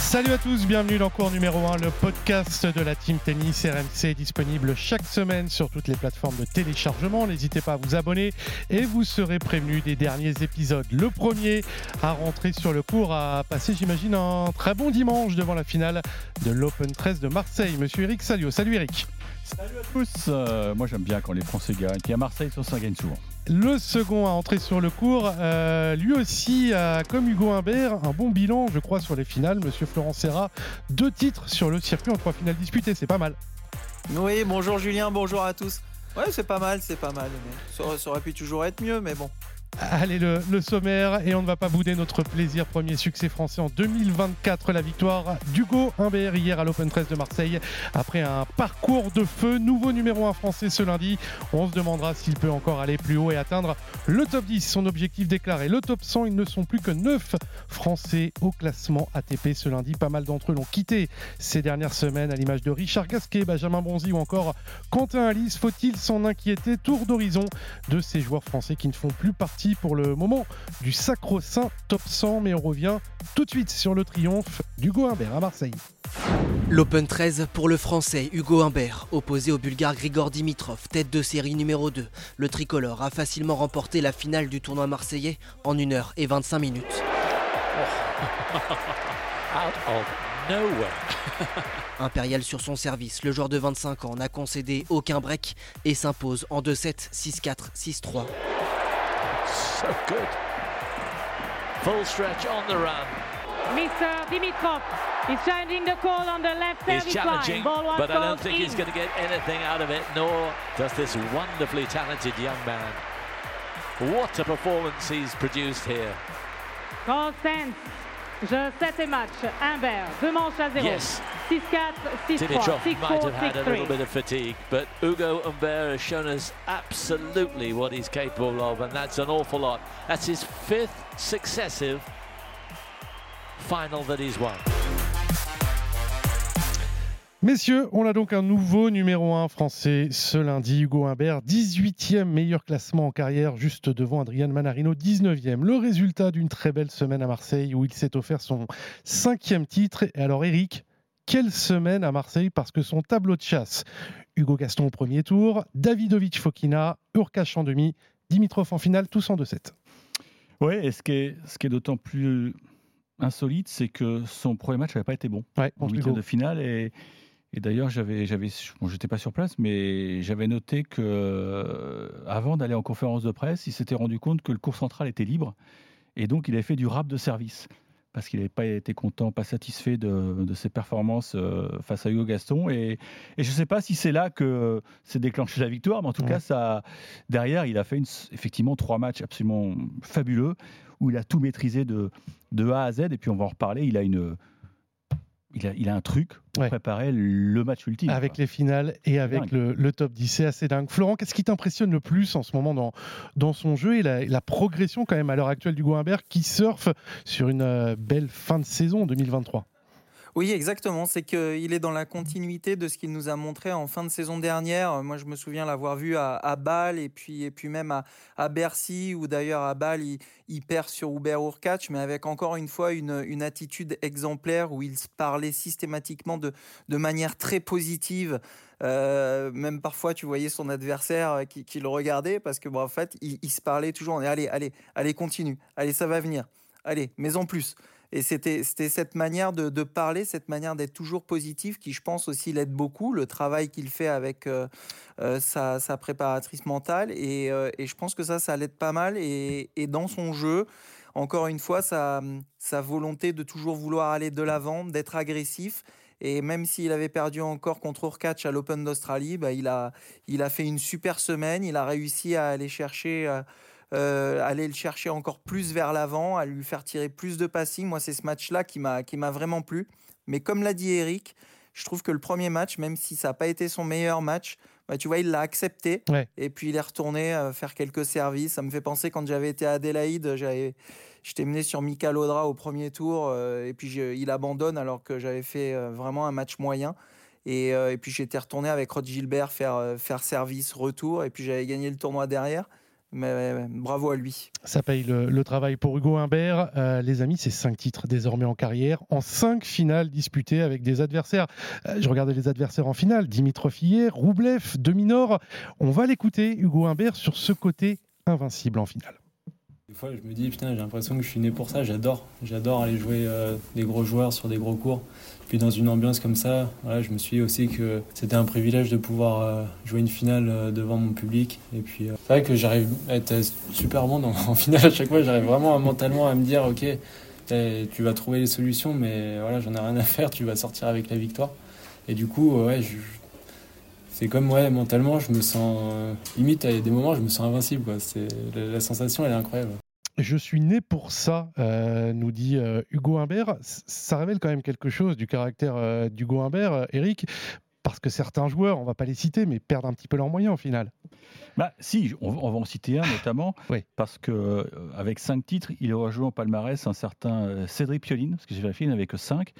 Salut à tous, bienvenue dans cours numéro 1, le podcast de la Team Tennis RMC disponible chaque semaine sur toutes les plateformes de téléchargement. N'hésitez pas à vous abonner et vous serez prévenu des derniers épisodes. Le premier à rentrer sur le cours a passé, j'imagine, un très bon dimanche devant la finale de l'Open 13 de Marseille. Monsieur Eric Salio. Salut Eric. Salut à tous. Euh, moi j'aime bien quand les Français gagnent. Puis à Marseille, ça gagne souvent. Le second à entrer sur le cours, euh, lui aussi, a, comme Hugo Humbert, un bon bilan, je crois, sur les finales. Monsieur Florent Serra, deux titres sur le circuit en trois finales disputées, c'est pas mal. Oui, bonjour Julien, bonjour à tous. Ouais, c'est pas mal, c'est pas mal. ça aurait pu toujours être mieux, mais bon. Allez, le, sommaire, et on ne va pas bouder notre plaisir. Premier succès français en 2024, la victoire d'Hugo Humbert hier à l'Open 13 de Marseille. Après un parcours de feu, nouveau numéro 1 français ce lundi. On se demandera s'il peut encore aller plus haut et atteindre le top 10. Son objectif déclaré, le top 100. Ils ne sont plus que 9 Français au classement ATP ce lundi. Pas mal d'entre eux l'ont quitté ces dernières semaines, à l'image de Richard Gasquet, Benjamin Bronzy ou encore Quentin Alice. Faut-il s'en inquiéter? Tour d'horizon de ces joueurs français qui ne font plus partie pour le moment du sacro-saint top 100, mais on revient tout de suite sur le triomphe d'Hugo Humbert à Marseille. L'Open 13 pour le Français Hugo Humbert, opposé au Bulgare Grigor Dimitrov, tête de série numéro 2. Le tricolore a facilement remporté la finale du tournoi marseillais en 1 h et 25 minutes. Impérial sur son service, le joueur de 25 ans n'a concédé aucun break et s'impose en 2-7, 6-4, 6-3. So good. Full stretch on the run. Mr. Dimitrov is changing the call on the left He's challenging, line. but I don't think in. he's going to get anything out of it, nor does this wonderfully talented young man. What a performance he's produced here. Call stands. Je 7 match. Humbert, deux manches à 0. Yes. 6-4, 6-3, Dimitrov 6-4, might have had 6-3. a little bit of fatigue, but Hugo Humbert has shown us absolutely what he's capable of, and that's an awful lot. That's his fifth successive final that he's won. Messieurs, on a donc un nouveau numéro 1 français ce lundi, Hugo Humbert, 18e meilleur classement en carrière, juste devant Adrian Manarino, 19e. Le résultat d'une très belle semaine à Marseille où il s'est offert son cinquième titre. Et alors Eric, quelle semaine à Marseille parce que son tableau de chasse, Hugo Gaston au premier tour, Davidovic Fokina, Urkash en demi, Dimitrov en finale, tous en 2-7. Oui, et ce qui est, ce qui est d'autant plus insolite, c'est que son premier match n'avait pas été bon. Ouais, en huitième de finale et et d'ailleurs, j'avais, j'avais, bon, j'étais pas sur place, mais j'avais noté que euh, avant d'aller en conférence de presse, il s'était rendu compte que le cours central était libre, et donc il avait fait du rap de service parce qu'il n'avait pas été content, pas satisfait de, de ses performances euh, face à Hugo Gaston. Et, et je ne sais pas si c'est là que s'est déclenché la victoire, mais en tout cas, ça, derrière, il a fait une, effectivement trois matchs absolument fabuleux où il a tout maîtrisé de, de A à Z. Et puis on va en reparler. Il a une il a, un truc pour préparer le match ultime. Avec les finales et avec le, top 10, c'est assez dingue. Florent, qu'est-ce qui t'impressionne le plus en ce moment dans, dans son jeu et la, progression quand même à l'heure actuelle du Goimbert qui surfe sur une euh, belle fin de saison 2023 oui, exactement. C'est qu'il est dans la continuité de ce qu'il nous a montré en fin de saison dernière. Moi, je me souviens l'avoir vu à, Bâle et puis, et puis même à, Bercy, où d'ailleurs à Bâle, il, perd sur Hubert Urkach, mais avec encore une fois une, attitude exemplaire où il parlait systématiquement de, manière très positive. Euh, même parfois, tu voyais son adversaire qui, le regardait parce que, bon, en fait, il se parlait toujours. Allez, allez, allez, continue. Allez, ça va venir. Allez, mais en plus. Et c'était cette manière de, parler, cette manière d'être toujours positif qui, je pense, aussi l'aide beaucoup. Le travail qu'il fait avec euh, euh, sa, préparatrice mentale. Euh, et, je pense que ça, ça l'aide pas mal. Et, dans son jeu, encore une fois, sa, volonté de toujours vouloir aller de l'avant, d'être agressif. Et même s'il avait perdu encore contre Urkach à l'Open d'Australie, bah, il, a, fait une super semaine. Il a réussi à aller chercher aller le chercher encore plus vers l'avant, à lui faire tirer plus de passing. Moi, c'est ce match-là qui m'a, qui m'a vraiment plu. Mais comme l'a dit Eric, je trouve que le premier match, même si ça n'a pas été son meilleur match, bah, tu vois, il l'a accepté. Ouais. Et puis il est retourné euh, faire quelques services. Ça me fait penser quand j'avais été à Adélaïde, j'avais, j'étais mené sur Mika Lodra au premier tour. euh, et puis je- il abandonne alors que j'avais fait euh, vraiment un match moyen. Et, euh, et puis j'étais retourné avec Rod Gilbert faire, euh, faire service, retour. Et puis j'avais gagné le tournoi derrière. Mais bravo à lui. Ça paye le, le travail pour Hugo Humbert. Euh, les amis, c'est cinq titres désormais en carrière, en cinq finales disputées avec des adversaires. Euh, je regardais les adversaires en finale Dimitrov hier, Roublev, Dominor. On va l'écouter, Hugo Humbert, sur ce côté invincible en finale. Des fois, je me dis, putain, j'ai l'impression que je suis né pour ça. J'adore. J'adore aller jouer euh, des gros joueurs sur des gros cours. Puis dans une ambiance comme ça, voilà, je me suis dit aussi que c'était un privilège de pouvoir euh, jouer une finale euh, devant mon public. Et puis, c'est vrai que j'arrive à être super bon dans- en finale à chaque fois. J'arrive vraiment mentalement à me dire, ok, tu vas trouver les solutions, mais voilà, j'en ai rien à faire. Tu vas sortir avec la victoire. Et du coup, ouais, je- c'est comme ouais, mentalement, je me sens euh, limite à des moments, je me sens invincible. Quoi. C'est la, la sensation, elle est incroyable. Je suis né pour ça, euh, nous dit euh, Hugo Humbert. C- Ça révèle quand même quelque chose du caractère euh, d'Hugo Humbert, euh, Eric, parce que certains joueurs, on va pas les citer, mais perdent un petit peu leurs moyens au final. Bah, si, on, on va en citer un notamment, parce que euh, avec cinq titres, il aurait joué en palmarès un certain euh, Cédric Pioline, parce que j'ai vérifié, il n'avait que cinq.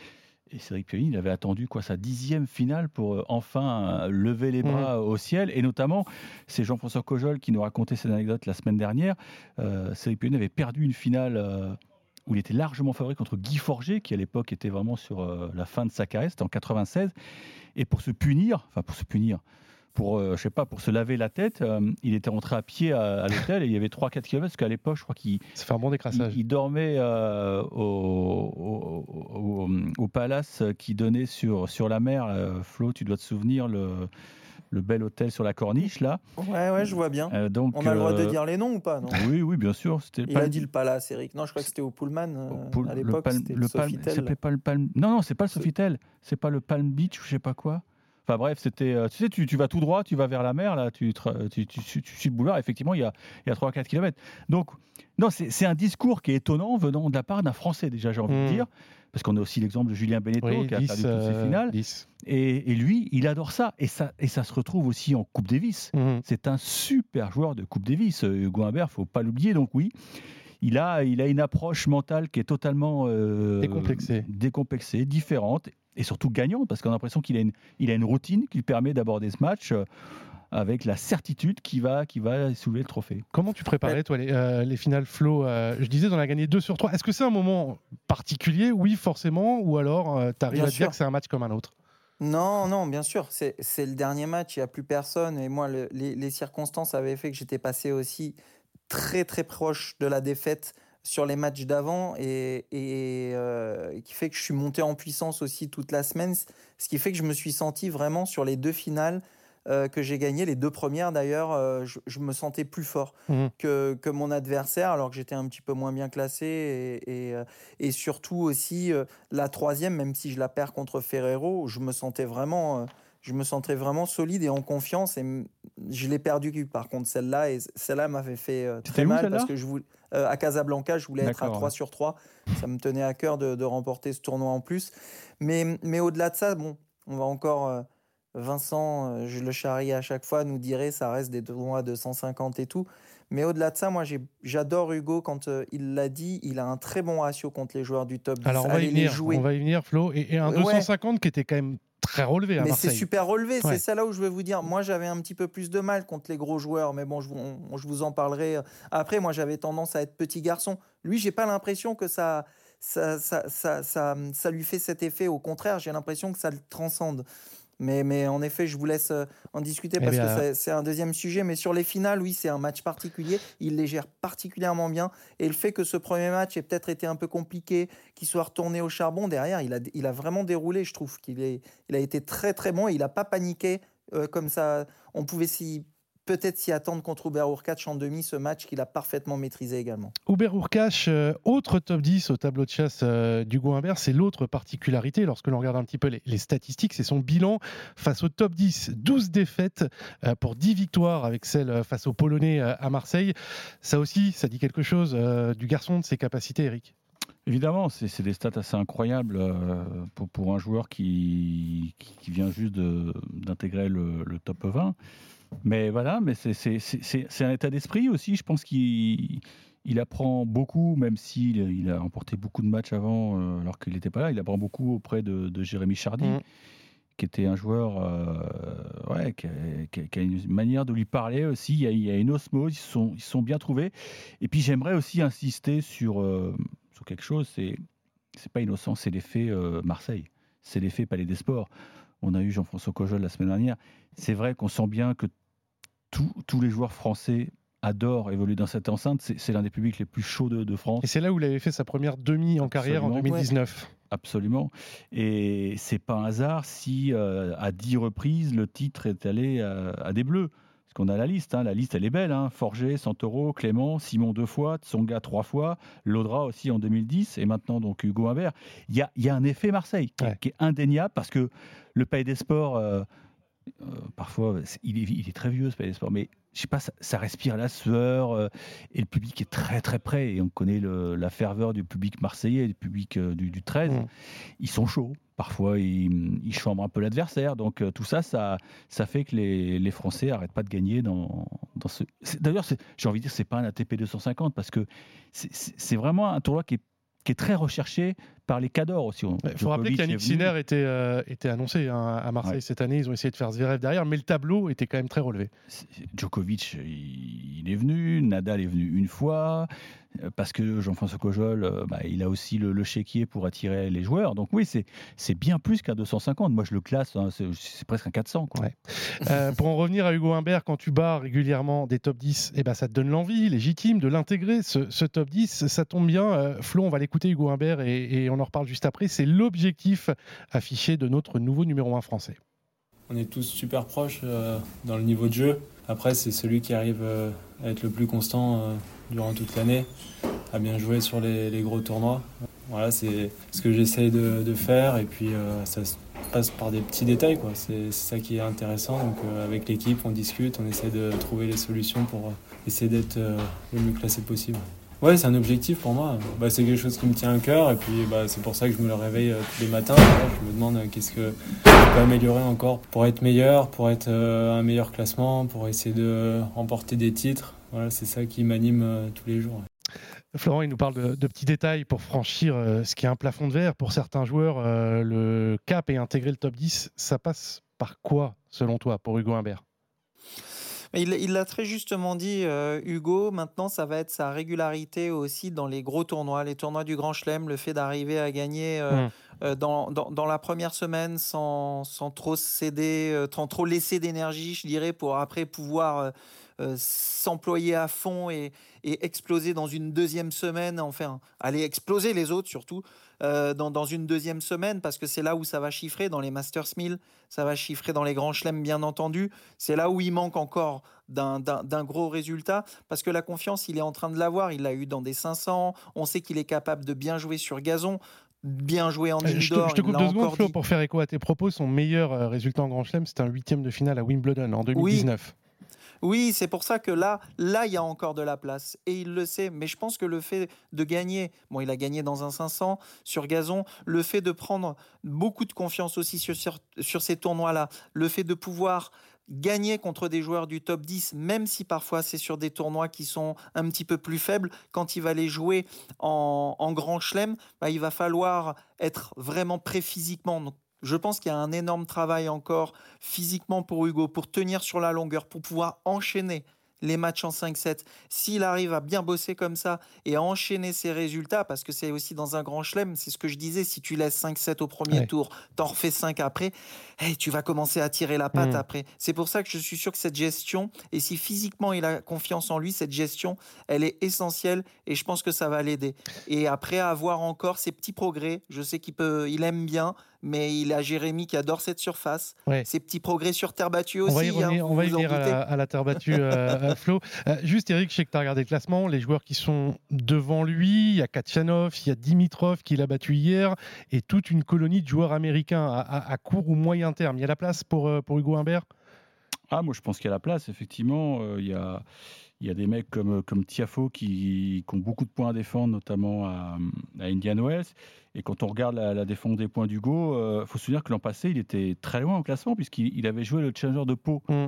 Et Cédric Pioline, il avait attendu quoi, sa dixième finale pour euh, enfin euh, lever les bras au ciel. Et notamment, c'est Jean-François Cojol qui nous racontait cette anecdote la semaine dernière. Euh, Cédric Pioline avait perdu une finale euh, où il était largement favori contre Guy Forger, qui à l'époque était vraiment sur euh, la fin de sa carrière, c'était en 96. Et pour se punir, enfin pour se punir, pour, euh, je sais pas, pour se laver la tête, euh, il était rentré à pied à, à l'hôtel et il y avait 3-4 km parce qu'à l'époque, je crois qu'il fait un bon décrassage. Il, il dormait euh, au, au- au- au palace qui donnait sur, sur la mer. Euh, Flo, tu dois te souvenir, le, le bel hôtel sur la corniche, là. Ouais, ouais, je vois bien. Euh, donc, On a le droit de dire les noms ou pas non? Oui, oui, bien sûr. C'était Il pas a le- dit le Palace, Eric. Non, je crois que c'était au Pullman euh, Poul- à le l'époque. Palm- C'était le le Palm- pas le Palm. Non, non, c'est pas le Sofitel. C'est pas le Palm Beach ou je sais pas quoi. Enfin bref, c'était. euh, Tu sais, tu, tu vas tout droit, tu vas vers la mer, là, tu, tra- tu, tu, tu- suis le boulevard. Effectivement, il y a, il y a 3-4 km. Donc, non, c'est un discours qui est étonnant venant de la part d'un Français, déjà, j'ai envie de dire. Parce qu'on a aussi l'exemple de Julien Beneteau Oui, qui a 10, perdu toutes ses euh, finales. 10. Et, et lui, il adore ça. Et, ça. et ça se retrouve aussi en Coupe Davis. Mhm. C'est un super joueur de Coupe Davis. Euh, Hugo Humbert, faut pas l'oublier. Donc oui, il a, il a une approche mentale qui est totalement euh, Décomplexée. décomplexée, différente et surtout gagnante parce qu'on a l'impression qu'il a une, il a une routine qui lui permet d'aborder ce match euh, avec la certitude qu'il va, qu'il va soulever le trophée. Comment tu préparais, toi, les, euh, les finales Flo Euh, Je disais, on a gagné 2 sur 3. Est-ce que c'est un moment particulier? Oui, forcément. Ou alors, tu arrives Bien à dire que c'est un match comme un autre? Non, non, bien sûr. C'est c'est le dernier match, il n'y a plus personne. Et moi, le- les, les circonstances avaient fait que j'étais passé aussi très, très proche de la défaite sur les matchs d'avant et, et, euh, qui fait que je suis monté en puissance aussi toute la semaine. Ce qui fait que je me suis senti vraiment sur les deux finales euh, que j'ai gagnées, les deux premières d'ailleurs, euh, je, je me sentais plus fort Mhm. que, que mon adversaire, alors que j'étais un petit peu moins bien classé. Et, et, euh, et surtout aussi, euh, la troisième, même si je la perds contre Ferrero, je me sentais vraiment, euh, je me sentais vraiment solide et en confiance. Et je l'ai perdu par contre celle-là. Et celle-là m'avait fait euh, très où, mal parce que je voulais, euh, à Casablanca, je voulais être à D'accord, 3 ouais. sur 3. Ça me tenait à cœur de, de remporter ce tournoi en plus. Mais, mais au-delà de ça, bon, on va encore. euh, Vincent, je le charrie à chaque fois, nous dirait ça reste des tournois de 150 et tout. Mais au-delà de ça, moi j'adore Hugo quand euh, il l'a dit, il a un très bon ratio contre les joueurs du top 10. Alors, on va, y Allez venir, on va y venir, Flo. Et, et un Ouais. 250 qui était quand même très relevé à Mais c'est super relevé, Ouais. c'est ça là où je veux vous dire. Moi, j'avais un petit peu plus de mal contre les gros joueurs, mais bon, je, vous- on- je vous en parlerai euh, après. Moi, j'avais tendance à être petit garçon. Lui, j'ai pas l'impression que ça ça, ça, ça, ça, ça lui fait cet effet. Au contraire, j'ai l'impression que ça le transcende. Mais, mais en effet, je vous laisse euh, en discuter Eh parce bien, que c'est- un deuxième sujet. Mais sur les finales, oui, c'est un match particulier. Il les gère particulièrement bien. Et le fait que ce premier match ait peut-être été un peu compliqué, qu'il soit retourné au charbon, derrière, il a, il a vraiment déroulé. Je trouve qu'il il a été très très bon. Et il n'a pas paniqué euh, comme ça. On pouvait s'y peut-être s'y attendre contre Uber Urkac en demi, ce match qu'il a parfaitement maîtrisé également. Hubert Urkash, euh, autre top 10 au tableau de chasse euh, d'Hugo Humbert, c'est l'autre particularité lorsque l'on regarde un petit peu les, les statistiques, c'est son bilan face au top 10. 12 défaites euh, pour 10 victoires avec celle euh, face aux Polonais euh, à Marseille. Ça aussi, ça dit quelque chose euh, du garçon, de ses capacités, Eric. Évidemment, c'est des stats assez incroyables pour, pour, un joueur qui, qui, vient juste d'intégrer le, le, top 20. Mais voilà, mais c'est un état d'esprit aussi. Je pense qu'il il apprend beaucoup, même s'il il a remporté beaucoup de matchs avant, euh, alors qu'il n'était pas là. Il apprend beaucoup auprès de, de Jérémy Chardy. Mmh qui était un joueur euh, ouais, qui, a, une manière de lui parler aussi. Il y a, une osmose, ils se sont, ils sont bien trouvés. Et puis j'aimerais aussi insister sur, euh, sur quelque chose c'est c'est pas innocent, c'est l'effet Marseille, c'est l'effet Palais des Sports. On a eu Jean-François Cojol la semaine dernière. C'est vrai qu'on sent bien que tous les joueurs français adorent évoluer dans cette enceinte. C'est l'un des publics les plus chauds de, France. Et c'est là où il avait fait sa première demi en carrière en 2019. Absolument. Et c'est pas un hasard si euh, à dix reprises le titre est allé à, des bleus. Parce qu'on a la liste, hein. la liste elle est belle. Hein. Forger, Santoro, Clément, Simon deux fois, Tsonga trois fois, Laudra aussi en 2010 et maintenant donc Hugo Humbert. Il y a, y a, un effet Marseille qui, est indéniable parce que le Pays des Sports, euh, euh, parfois, il est, il est, très vieux ce Pays des Sports, mais je sais pas, ça, respire la sueur euh, et le public est très très près et on connaît la ferveur du public marseillais, du public euh, du, 13. Mm. Ils sont chauds. Parfois, ils, ils chambrent un peu l'adversaire. Donc, tout ça, ça, ça fait que les, les Français n'arrêtent pas de gagner dans, dans ce. D'ailleurs, j'ai envie de dire, c'est pas un ATP 250 parce que c'est vraiment un tournoi qui est qui est très recherché par les cadors aussi. Il faut rappeler qu'Yannick Sinner était, euh, était annoncé hein, à Marseille cette année. Ils ont essayé de faire Zverev derrière, mais le tableau était quand même très relevé. Djokovic, il, est venu. Nadal est venu une fois. Euh, parce que Jean-François Cojol, euh, bah, il a aussi le, chéquier pour attirer les joueurs. Donc oui, c'est bien plus qu'un 250. Moi, je le classe, hein, c'est presque un 400. Euh, pour en revenir à Hugo Humbert, quand tu bats régulièrement des top 10, eh ben, ça te donne l'envie légitime de l'intégrer, ce, top 10. Ça tombe bien. Flo, on va l'écouter, Hugo Humbert, et, on en reparle juste après. C'est l'objectif affiché de notre nouveau numéro 1 français. On est tous super proches dans le niveau de jeu. Après, c'est celui qui arrive à être le plus constant durant toute l'année, à bien jouer sur les, gros tournois. Voilà, c'est ce que j'essaye de, faire et puis euh, ça se passe par des petits détails. C'est, ça qui est intéressant. Donc euh, avec l'équipe, on discute, on essaie de trouver les solutions pour euh, essayer d'être le mieux classé possible. Ouais, c'est un objectif pour moi. Bah, c'est quelque chose qui me tient à cœur et puis bah, c'est pour ça que je me le réveille tous les matins. je me demande qu'est-ce que je peux améliorer encore pour être meilleur, pour être un meilleur classement, pour essayer de remporter des titres. Voilà, c'est ça qui m'anime euh, tous les jours. Florent, il nous parle de, petits détails pour franchir euh, ce qui est un plafond de verre. Pour certains joueurs, euh, le cap et intégrer le top 10, ça passe par quoi, selon toi, pour Hugo Il l'a très justement dit, Hugo. Maintenant, ça va être sa régularité aussi dans les gros tournois, les tournois du Grand Chelem, le fait d'arriver à gagner mmh. dans, dans, dans, la première semaine sans, sans trop céder, sans trop laisser d'énergie, je dirais, pour après pouvoir euh, s'employer à fond et, exploser dans une deuxième semaine, enfin, aller exploser les autres surtout, euh, dans, une deuxième semaine, parce que c'est là où ça va chiffrer, dans les Masters 1000, ça va chiffrer dans les grands chelems, bien entendu. C'est là où il manque encore d'un gros résultat, parce que la confiance, il est en train de l'avoir, il l'a eu dans des 500, on sait qu'il est capable de bien jouer sur gazon, bien joué en indoor. Je te, je te coupe deux secondes, Flo, pour faire écho à tes propos. Son meilleur euh, résultat en Grand Chelem, c'était un huitième de finale à Wimbledon en 2019. Oui, c'est pour ça que là, là, il y a encore de la place. Et il le sait. Mais je pense que le fait de gagner, bon, il a gagné dans un 500 sur gazon, le fait de prendre beaucoup de confiance aussi sur, ces tournois-là, le fait de pouvoir gagner contre des joueurs du top 10, même si parfois c'est sur des tournois qui sont un petit peu plus faibles, quand il va les jouer en, grand chelem, bah, il va falloir être vraiment prêt physiquement. Je pense qu'il y a un énorme travail encore physiquement pour Hugo, pour tenir sur la longueur, pour pouvoir enchaîner les matchs en 5-7. S'il arrive à bien bosser comme ça et à enchaîner ses résultats, parce que c'est aussi dans un grand chelem, c'est ce que je disais, si tu laisses 5-7 au premier tour, t'en refais 5 après, hey, tu vas commencer à tirer la patte mm. après. C'est pour ça que je suis sûr que cette gestion, et si physiquement il a confiance en lui, cette gestion, elle est essentielle et je pense que ça va l'aider. Et après, avoir encore ces petits progrès, je sais qu'il peut, il aime bien, mais il a Jérémy qui adore cette surface. Ses petits progrès sur terre battue aussi. On va y revenir, hein, à, la, terre battue, euh, Flo. Euh, juste, Eric, je sais que tu as regardé le classement. Les joueurs qui sont devant lui, il y a Kachanov, il y a Dimitrov qui l'a battu hier, et toute une colonie de joueurs américains à, court ou moyen terme. Il y a la place pour, euh, pour Hugo Humbert? Ah, moi je pense qu'il y a la place, effectivement. Euh, il y, a, il y a des mecs comme, comme Tiafo qui, qui ont beaucoup de points à défendre, notamment à, à Indian Wells. Et quand on regarde la, défense des points d'Hugo, il faut se souvenir que l'an passé, il était très loin au classement, puisqu'il avait joué le Challenger de Pau. Mm.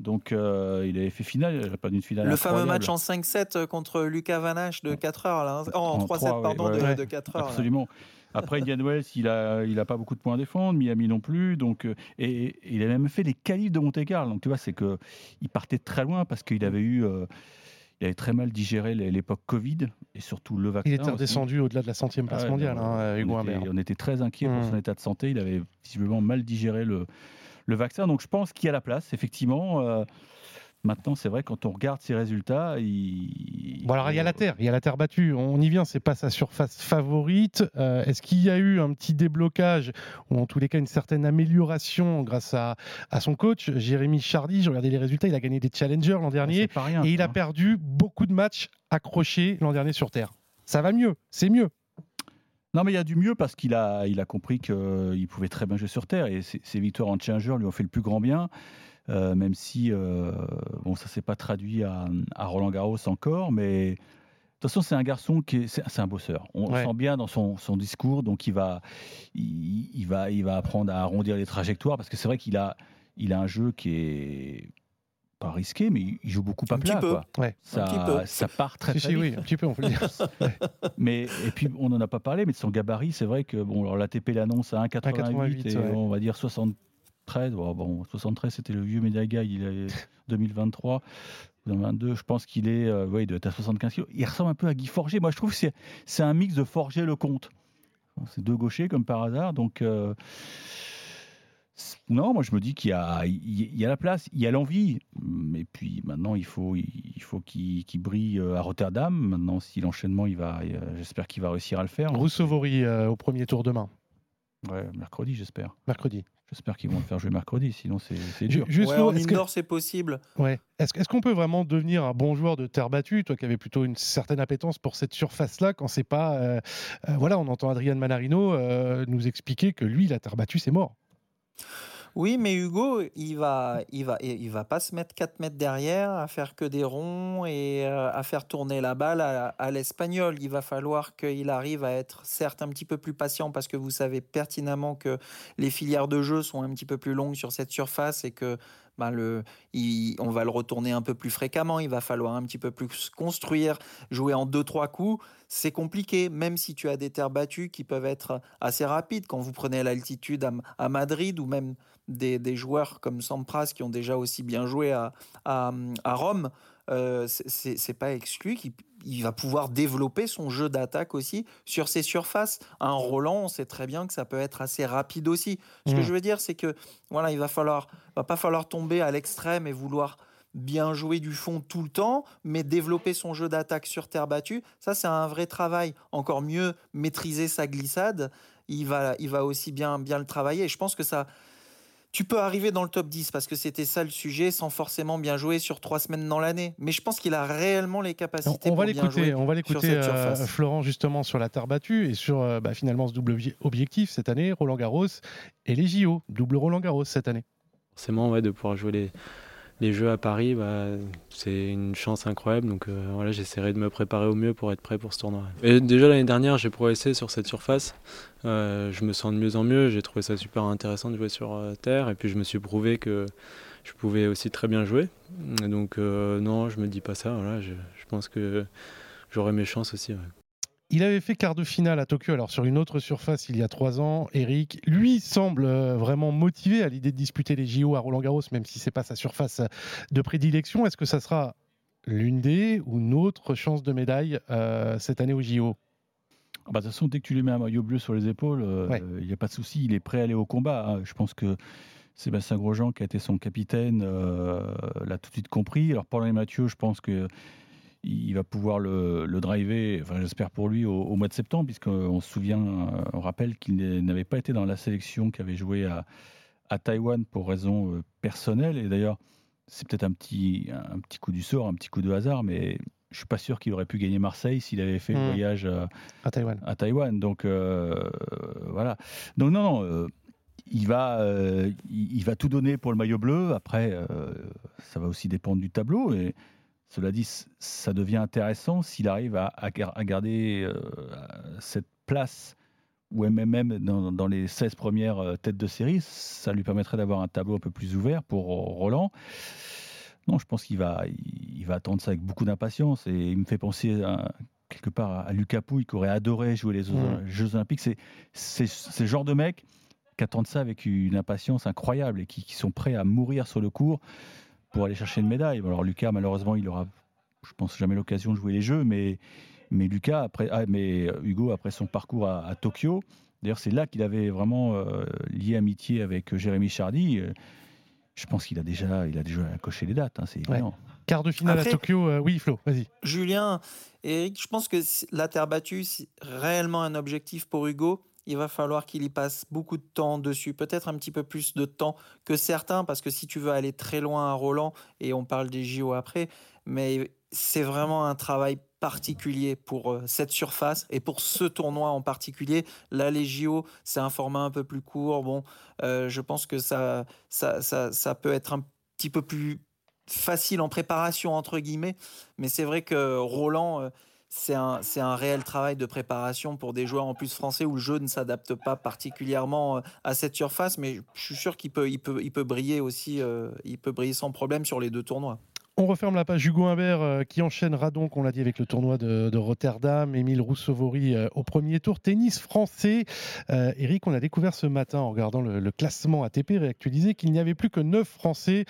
Donc, euh, il avait fait finale, il pas une finale. Le fameux match en 5-7 contre Lucas Vanache de 4 heures, là, hein. oh, en, 3-7, pardon, de, de, 4 heures. Absolument. Après, Indian Wells, il a, il a pas beaucoup de points à défendre, Miami non plus. Donc, euh, et, il a même fait les qualifs de Monte Carlo. Donc, tu vois, c'est que il partait très loin parce qu'il avait eu. Euh, il avait très mal digéré l'époque Covid et surtout le vaccin. Il était redescendu au-delà de la centième place mondiale, hein, Hugo on, était, on était très inquiet pour son mmh. état de santé. Il avait visiblement mal digéré le, le vaccin. Donc je pense qu'il y a la place, effectivement. Euh, Maintenant, c'est vrai, quand on regarde ses résultats, il. Bon, alors il y a la terre, il y a la terre battue. On y vient, c'est pas sa surface favorite. Euh, est-ce qu'il y a eu un petit déblocage ou en tous les cas une certaine amélioration grâce à, à son coach, Jérémy Chardy? Je regardais les résultats, il a gagné des challengers l'an dernier et il a perdu beaucoup de matchs accrochés l'an dernier sur terre. Ça va mieux, c'est mieux. Non, mais il y a du mieux parce qu'il a, il a compris qu'il pouvait très bien jouer sur terre et ses, victoires en challenger lui ont fait le plus grand bien. Euh, même si euh, bon, ça s'est pas traduit à, Roland Garros encore, mais de toute façon, c'est un garçon qui est, c'est, un bosseur. On sent bien dans son, son, discours, donc il va, il, va, il va apprendre à arrondir les trajectoires parce que c'est vrai qu'il a, il a un jeu qui est pas risqué, mais il joue beaucoup pas plat. Quoi. Ouais. Ça, ça part très, très vite. Oui, un petit peu, on peut le dire. mais et puis on n'en a pas parlé, mais de son gabarit, c'est vrai que bon, alors l'ATP l'annonce à 1,88 et on va dire 60 Bon, 73, c'était le vieux Médaga, il est 2023. 2022, je pense qu'il est, euh, ouais, il doit être à 75 kg. Il ressemble un peu à Guy Forger. Moi, je trouve que c'est un mix de Forger le comte. C'est deux gauchers comme par hasard. Donc, euh, non, moi, je me dis qu'il y, il y, a la place, il y a l'envie. Mais puis maintenant, il faut il faut qu'il brille euh, à Rotterdam. Maintenant, si l'enchaînement, il va, j'espère qu'il va réussir à le faire. Rousseau-Vaury au premier tour demain. Ouais, mercredi, j'espère. Mercredi. J'espère qu'ils vont le faire jouer mercredi, sinon c'est dur. Juste en indoor, c'est possible. Ouais. Est-ce qu'on peut vraiment devenir un bon joueur de terre battue, toi qui avais plutôt une certaine appétence pour cette surface-là, quand c'est pas. Euh, euh, voilà, on entend Adrian Manarino euh, nous expliquer que lui, la terre battue, c'est mort. Oui, mais Hugo, il va, il va, il va pas se mettre 4 mètres derrière à faire que des ronds et euh, à faire tourner la balle à, l'espagnol. Il va falloir qu'il arrive à être certes un petit peu plus patient parce que vous savez pertinemment que les filières de jeu sont un petit peu plus longues sur cette surface et que ben le, on va le retourner un peu plus fréquemment. Il va falloir un petit peu plus construire, jouer en 2-3 coups. C'est compliqué, même si tu as des terres battues qui peuvent être assez rapides. Quand vous prenez l'altitude à Madrid ou même des, joueurs comme Sampras qui ont déjà aussi bien joué à, à, Rome, euh, c'est pas exclu qu'il va pouvoir développer son jeu d'attaque aussi sur ses surfaces. Un Roland, on sait très bien que ça peut être assez rapide aussi. Ce que mmh. je veux dire, c'est que voilà, il va falloir, va pas falloir tomber à l'extrême et vouloir bien jouer du fond tout le temps, mais développer son jeu d'attaque sur terre battue, ça c'est un vrai travail. Encore mieux maîtriser sa glissade, il va, il va aussi bien, bien le travailler. Et je pense que ça, tu peux arriver dans le top 10 parce que c'était ça le sujet sans forcément bien jouer sur trois semaines dans l'année. Mais je pense qu'il a réellement les capacités on, pour va bien jouer. On va l'écouter, euh, Florent, justement sur la terre battue et sur euh, bah, finalement ce double objectif cette année, Roland Garros et les JO, double Roland Garros cette année. Forcément, ouais, de pouvoir jouer les, les Jeux à Paris, bah, c'est une chance incroyable. Donc euh, voilà, j'essaierai de me préparer au mieux pour être prêt pour ce tournoi. Et déjà l'année dernière, j'ai progressé sur cette surface. Euh, je me sens de mieux en mieux. J'ai trouvé ça super intéressant de jouer sur euh, terre. Et puis je me suis prouvé que je pouvais aussi très bien jouer. Donc non, je me dis pas ça. Voilà, je, pense que j'aurai mes chances aussi. Il avait fait quart de finale à Tokyo, alors sur une autre surface il y a trois ans. Eric, lui, semble euh, vraiment motivé à l'idée de disputer les JO à Roland Garros, même si c'est pas sa surface de prédilection. Est-ce que ça sera l'une des ou une autre chance de médaille euh, cette année aux JO ah bah, de toute façon, dès que tu lui mets un maillot bleu sur les épaules, euh, il n'y a pas de souci, il est prêt à aller au combat. Hein. Je pense que Sébastien Grosjean, qui a été son capitaine, l'a tout de suite compris. Alors, les Mathieu, je pense que il va pouvoir le, driver, enfin, j'espère pour lui, au, mois de septembre, puisqu'on se souvient, euh, on rappelle qu'il n'avait pas été dans la sélection qui avait joué à, à Taïwan pour raisons euh, personnelles. Et d'ailleurs, c'est peut-être un petit, un petit coup du sort, un petit coup de hasard, mais je suis pas sûr qu'il aurait pu gagner Marseille s'il avait fait le mmh. voyage à Taïwan. À Taïwan. Donc voilà. Donc non, non il va, il, va tout donner pour le maillot bleu. Après, ça va aussi dépendre du tableau. Et cela dit, ça devient intéressant s'il arrive à, à garder cette place ou même dans, les 16 premières euh, têtes de série, ça lui permettrait d'avoir un tableau un peu plus ouvert pour Roland. Non, je pense qu'il va, il va attendre ça avec beaucoup d'impatience et il me fait penser quelque part à Lucas Pouille qui aurait adoré jouer les mmh. Jeux Olympiques. C'est, c'est, ce genre de mecs qui attendent ça avec une impatience incroyable et qui, qui, sont prêts à mourir sur le cours pour aller chercher une médaille. Alors Lucas, malheureusement, il aura, je pense, jamais l'occasion de jouer les Jeux, mais mais Lucas, après, ah, mais euh, Hugo, après son parcours à, Tokyo, d'ailleurs, c'est là qu'il avait vraiment euh, lié amitié avec euh, Jérémy Chardy. je pense qu'il a déjà, il a déjà coché les dates, hein, c'est évident. Quart de finale à Tokyo, oui Flo, vas-y. Julien, Eric, je pense que la terre battue, c'est réellement un objectif pour Hugo il va falloir qu'il y passe beaucoup de temps dessus, peut-être un petit peu plus de temps que certains, parce que si tu veux aller très loin à Roland, et on parle des JO après, mais c'est vraiment un travail particulier pour euh, cette surface et pour ce tournoi en particulier. Là, les JO, c'est un format un peu plus court. Bon, euh, je pense que ça, ça, ça, peut être un petit peu plus facile en préparation, entre guillemets. Mais c'est vrai que Roland, euh, c'est un, un réel travail de préparation pour des joueurs en plus français où le jeu ne s'adapte pas particulièrement à cette surface. Mais je suis sûr qu'il peut, il peut, il peut briller aussi, il peut briller sans problème sur les deux tournois. On referme la page Hugo Humbert euh, qui enchaînera donc, on l'a dit, avec le tournoi de, Rotterdam. Émile Roussevori euh, au premier tour. Tennis français. Euh, Eric, on a découvert ce matin en regardant le, classement ATP réactualisé qu'il n'y avait plus que 9 Français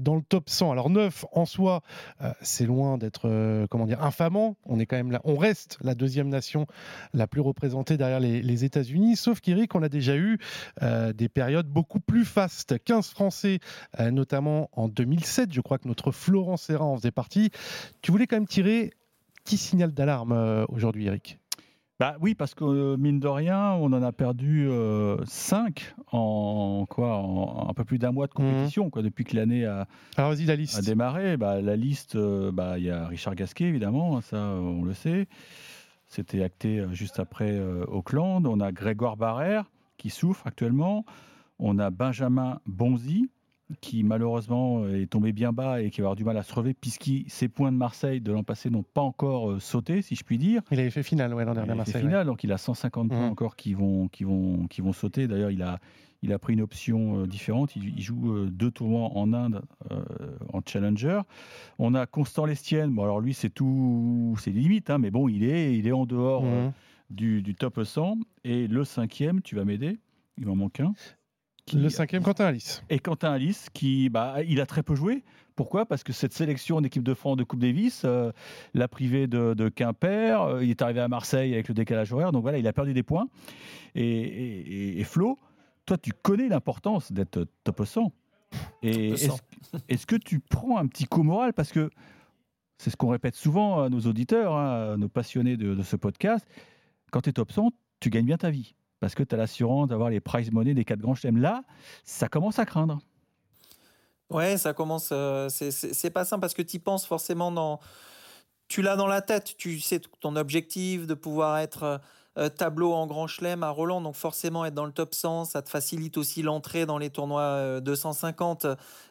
dans le top 100. Alors 9 en soi, c'est loin d'être, comment dire, infamant. On est quand même là, on reste la deuxième nation la plus représentée derrière les, les États-Unis. Sauf qu'Eric, on a déjà eu des périodes beaucoup plus fastes. 15 Français, notamment en 2007. Je crois que notre Florent Laurent Serra en faisait partie. Tu voulais quand même tirer petit signal d'alarme euh, aujourd'hui, Eric bah oui, parce que euh, mine de rien, on en a perdu 5 euh, en quoi, en un peu plus d'un mois de mhm. compétition, quoi, depuis que l'année a, Alors, la liste. a démarré. Bah, la liste, bah, il y a Richard Gasquet évidemment, hein, ça on le sait. C'était acté juste après Auckland. On a Grégoire Barrère qui souffre actuellement. On a Benjamin Bonzi qui malheureusement euh, est tombé bien bas et qui va avoir du mal à se relever, puisque ses points de Marseille de l'an passé n'ont pas encore euh, sauté, si je puis dire. Il avait fait finale ouais, l'an dernier à Marseille. Fait finale, donc il a 150 points mmh. encore qui vont, qui vont, qui vont sauter. D'ailleurs, il a, il a pris une option euh, différente. Il, joue deux tournois en Inde en challenger. On a Constant Lestienne. Bon, alors lui, c'est tout, c'est limite, hein, mais bon, il est, il est en dehors mmh. du, du, top 100. Et le cinquième, tu vas m'aider. Il m'en manque un le cinquième, Quentin Alice. Et Quentin Alice, qui, bah, il a très peu joué. Pourquoi? Parce que cette sélection d'équipe de France de Coupe Davis euh, l'a privé de, Quimper. Euh, il est arrivé à Marseille avec le décalage horaire. Donc voilà, il a perdu des points. Et, Flo, toi, tu connais l'importance d'être top 100. Et est-ce, que tu prends un petit coup moral? Parce que c'est ce qu'on répète souvent à nos auditeurs, hein, à nos passionnés de, de ce podcast. Quand tu es top 100, tu gagnes bien ta vie parce que tu as l'assurance d'avoir les prize money des quatre grands chelems. Là, ça commence à craindre. Ouais, ça commence. Euh, c'est pas simple parce que tu y penses forcément dans. Tu l'as dans la tête, tu sais ton objectif de pouvoir être euh, euh, tableau en grand chelem à Roland, donc forcément être dans le top 100, ça te facilite aussi l'entrée dans les tournois 250.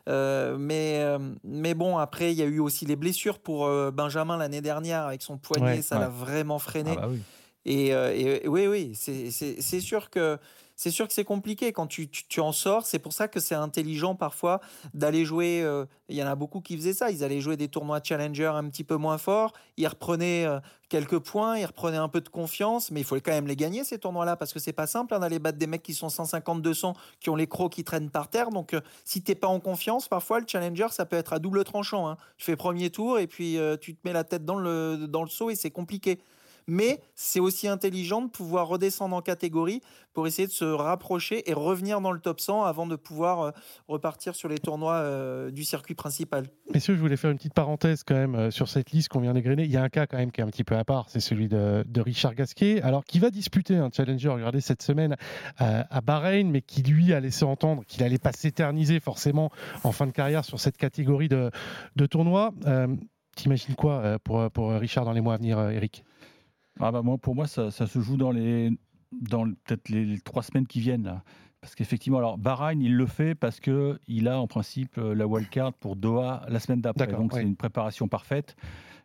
mais, mais bon, après, il y a eu aussi les blessures pour Benjamin l'année dernière avec son poignet, ça l'a vraiment freiné. Ah bah oui. Euh, et, oui, oui, c'est sûr que c'est sûr que c'est compliqué quand tu, tu, en sors. C'est pour ça que c'est intelligent parfois d'aller jouer. Euh, il y en a beaucoup qui faisaient ça. Ils allaient jouer des tournois challenger un petit peu moins forts. Ils reprenaient euh, quelques points, ils reprenaient un peu de confiance, mais il faut quand même les gagner ces tournois-là parce que c'est pas simple hein, d'aller battre des mecs qui sont 150-200, qui ont les crocs qui traînent par terre. Donc si t'es pas en confiance, parfois le challenger ça peut être à double tranchant. Hein. Tu fais premier tour et puis tu te mets la tête dans le, dans le saut et c'est compliqué mais c'est aussi intelligent de pouvoir redescendre en catégorie pour essayer de se rapprocher et revenir dans le top 100 avant de pouvoir euh, repartir sur les tournois euh, du circuit principal. Messieurs, je voulais faire une petite parenthèse quand même euh, sur cette liste qu'on vient d'égrener. Il y a un cas quand même qui est un petit peu à part, c'est celui de, Richard Gasquet, alors qui va disputer un challenger, regardez cette semaine à Bahreïn, mais qui lui a laissé entendre qu'il allait pas s'éterniser forcément en fin de carrière sur cette catégorie de, de tournoi. T'imagines quoi pour, pour Richard dans les mois à venir, Eric? Ah bah moi, pour moi, ça, se joue dans les, dans peut-être les, trois semaines qui viennent là. Parce qu'effectivement, alors Bahreïn, il le fait parce que il a en principe euh, la wildcard pour Doha la semaine d'après. Donc c'est une préparation parfaite.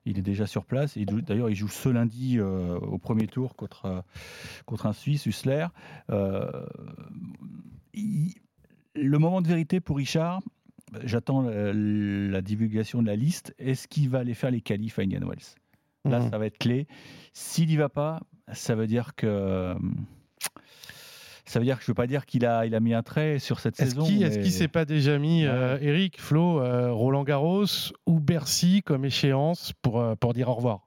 Il est déjà sur place. D'ailleurs, il joue ce lundi euh, au premier tour contre, euh, contre un Suisse, Hussler. le moment de vérité pour Richard, j'attends la, divulgation de la liste. Est-ce qu'il va aller faire les qualifs à Indian Wells? Là, mhm. ça va être clé. S'il n'y va pas, ça veut dire que ça veut dire que je ne veux pas dire qu'il a, il a mis un trait sur cette saison. Est-ce qu'il ne s'est pas déjà mis, euh, Eric, Flo, euh, Roland Garros ou Bercy comme échéance pour, euh, pour dire au revoir?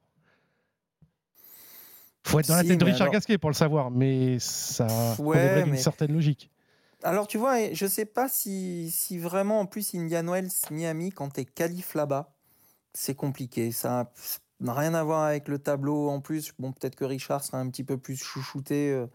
Faut être dans la tête de Richard Gasquet pour le savoir, mais ça ouais, une certaine logique. Alors tu vois, je ne sais pas si, si, vraiment en plus Indian Wells, Miami, quand tu es qualif là-bas, c'est compliqué. Ça n'a rien à voir avec le tableau en plus. Bon, peut-être que Richard sera un petit peu plus chouchouté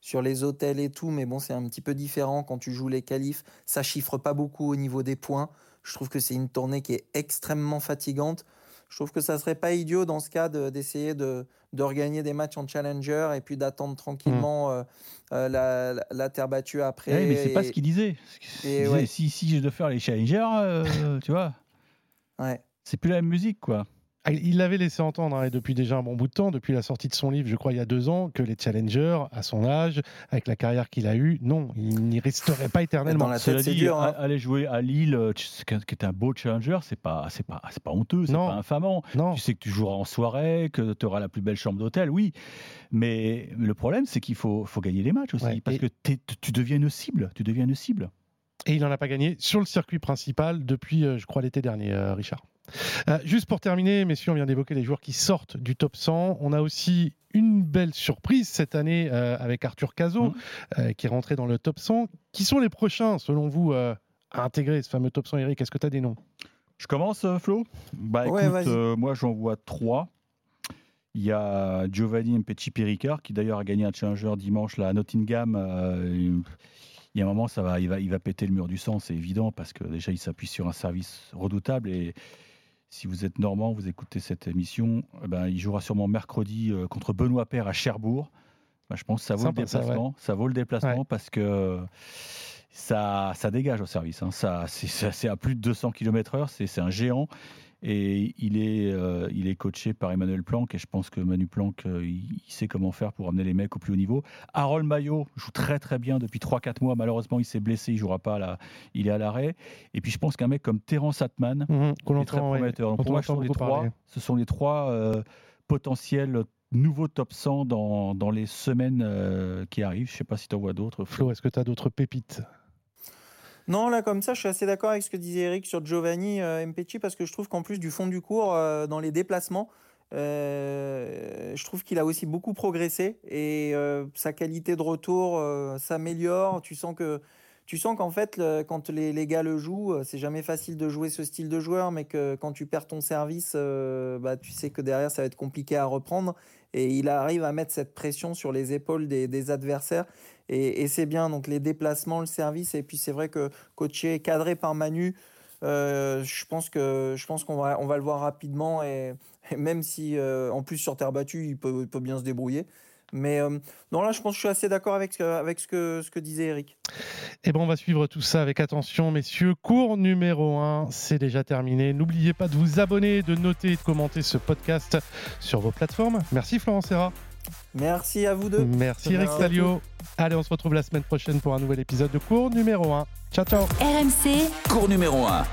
sur les hôtels et tout, mais bon, c'est un petit peu différent quand tu joues les qualifs. Ça chiffre pas beaucoup au niveau des points. Je trouve que c'est une tournée qui est extrêmement fatigante. Je trouve que ça serait pas idiot dans ce cas d'essayer de, de, regagner des matchs en challenger et puis d'attendre tranquillement mmh. euh, euh, la, terre battue après. mais c'est pas ce qu'il disait. si, si je dois faire les challengers, euh, tu vois. Ouais. C'est plus la même musique, quoi. Ah, il l'avait laissé entendre hein, depuis déjà un bon bout de temps, depuis la sortie de son livre, je crois, il y a deux ans, que les challengers, à son âge, avec la carrière qu'il a eue, non, il n'y resterait pas éternellement. Dans la tête, dit, dur, hein. aller jouer à Lille, euh, qui est un beau challenger, c'est pas, c'est pas, c'est pas honteux, c'est pas infamant. Non. Tu sais que tu joueras en soirée, que tu auras la plus belle chambre d'hôtel, oui. Mais le problème, c'est qu'il faut, faut gagner les matchs aussi, parce que tu deviens une cible, tu deviens une cible. Et il n'en a pas gagné sur le circuit principal depuis, euh, je crois, l'été dernier, euh, Richard. Euh, juste pour terminer, messieurs, on vient d'évoquer les joueurs qui sortent du top 100. On a aussi une belle surprise cette année avec Arthur Cazot, mmh. qui est rentré dans le top 100. Qui sont les prochains, selon vous, à intégrer ce fameux top 100, Eric? Est-ce que tu as des noms? Je commence, Flo? Bah, écoute, Moi, j'en vois trois. Il y a Giovanni Mpecci Péricard, qui d'ailleurs a gagné un challenger dimanche là, à Nottingham il y a un moment, ça va, il, va, il va péter le mur du sang, c'est évident, parce que déjà, il s'appuie sur un service redoutable. Et si vous êtes normand, vous écoutez cette émission, eh ben, il jouera sûrement mercredi euh, contre Benoît Père à Cherbourg. Ben, je pense que ça vaut le déplacement. Ça, vaut le déplacement parce que ça, ça dégage au service. Hein. Ça, c'est à plus de 200 km/h, c'est un géant. Et il est, euh, il est coaché par Emmanuel Planck et je pense que Manu Planck, euh, il, sait comment faire pour amener les mecs au plus haut niveau. Harold Maillot joue très très bien depuis 3-4 mois. Malheureusement, il s'est blessé, il jouera pas là, il est à l'arrêt. Et puis je pense qu'un mec comme Terence Atman mhm, est très prometteur. pour moi, ce sont, les trois, ce sont les trois potentiels nouveaux top 100 dans, dans les semaines euh, qui arrivent. Je ne sais pas si tu en vois d'autres. Flo, est-ce que tu as d'autres pépites? Non, là, comme ça, je suis assez d'accord avec ce que disait Eric sur Giovanni euh, parce que je trouve qu'en plus du fond du cours, euh, dans les déplacements, euh, je trouve qu'il a aussi beaucoup progressé et sa qualité de retour s'améliore. Tu sens que tu sens qu'en fait, quand les, les, gars le jouent, c'est jamais facile de jouer ce style de joueur, mais que quand tu perds ton service, bah, tu sais que derrière, ça va être compliqué à reprendre. Et il arrive à mettre cette pression sur les épaules des, adversaires. Et, c'est bien, donc les déplacements, le service. Et puis c'est vrai que coaché, cadré par Manu, euh, je pense que je pense qu'on va on va le voir rapidement et, même si euh, en plus sur terre battue il peut, peut bien se débrouiller mais euh, non là je pense que je suis assez d'accord avec, avec ce, que, ce que disait Eric et eh bon on va suivre tout ça avec attention messieurs cours numéro 1 c'est déjà terminé n'oubliez pas de vous abonner de noter et de commenter ce podcast sur vos plateformes merci Florence Serra Merci à vous deux. Merci Eric Salio. Allez, on se retrouve la semaine prochaine pour un nouvel épisode de cours numéro 1. Ciao, ciao. RMC, cours numéro 1.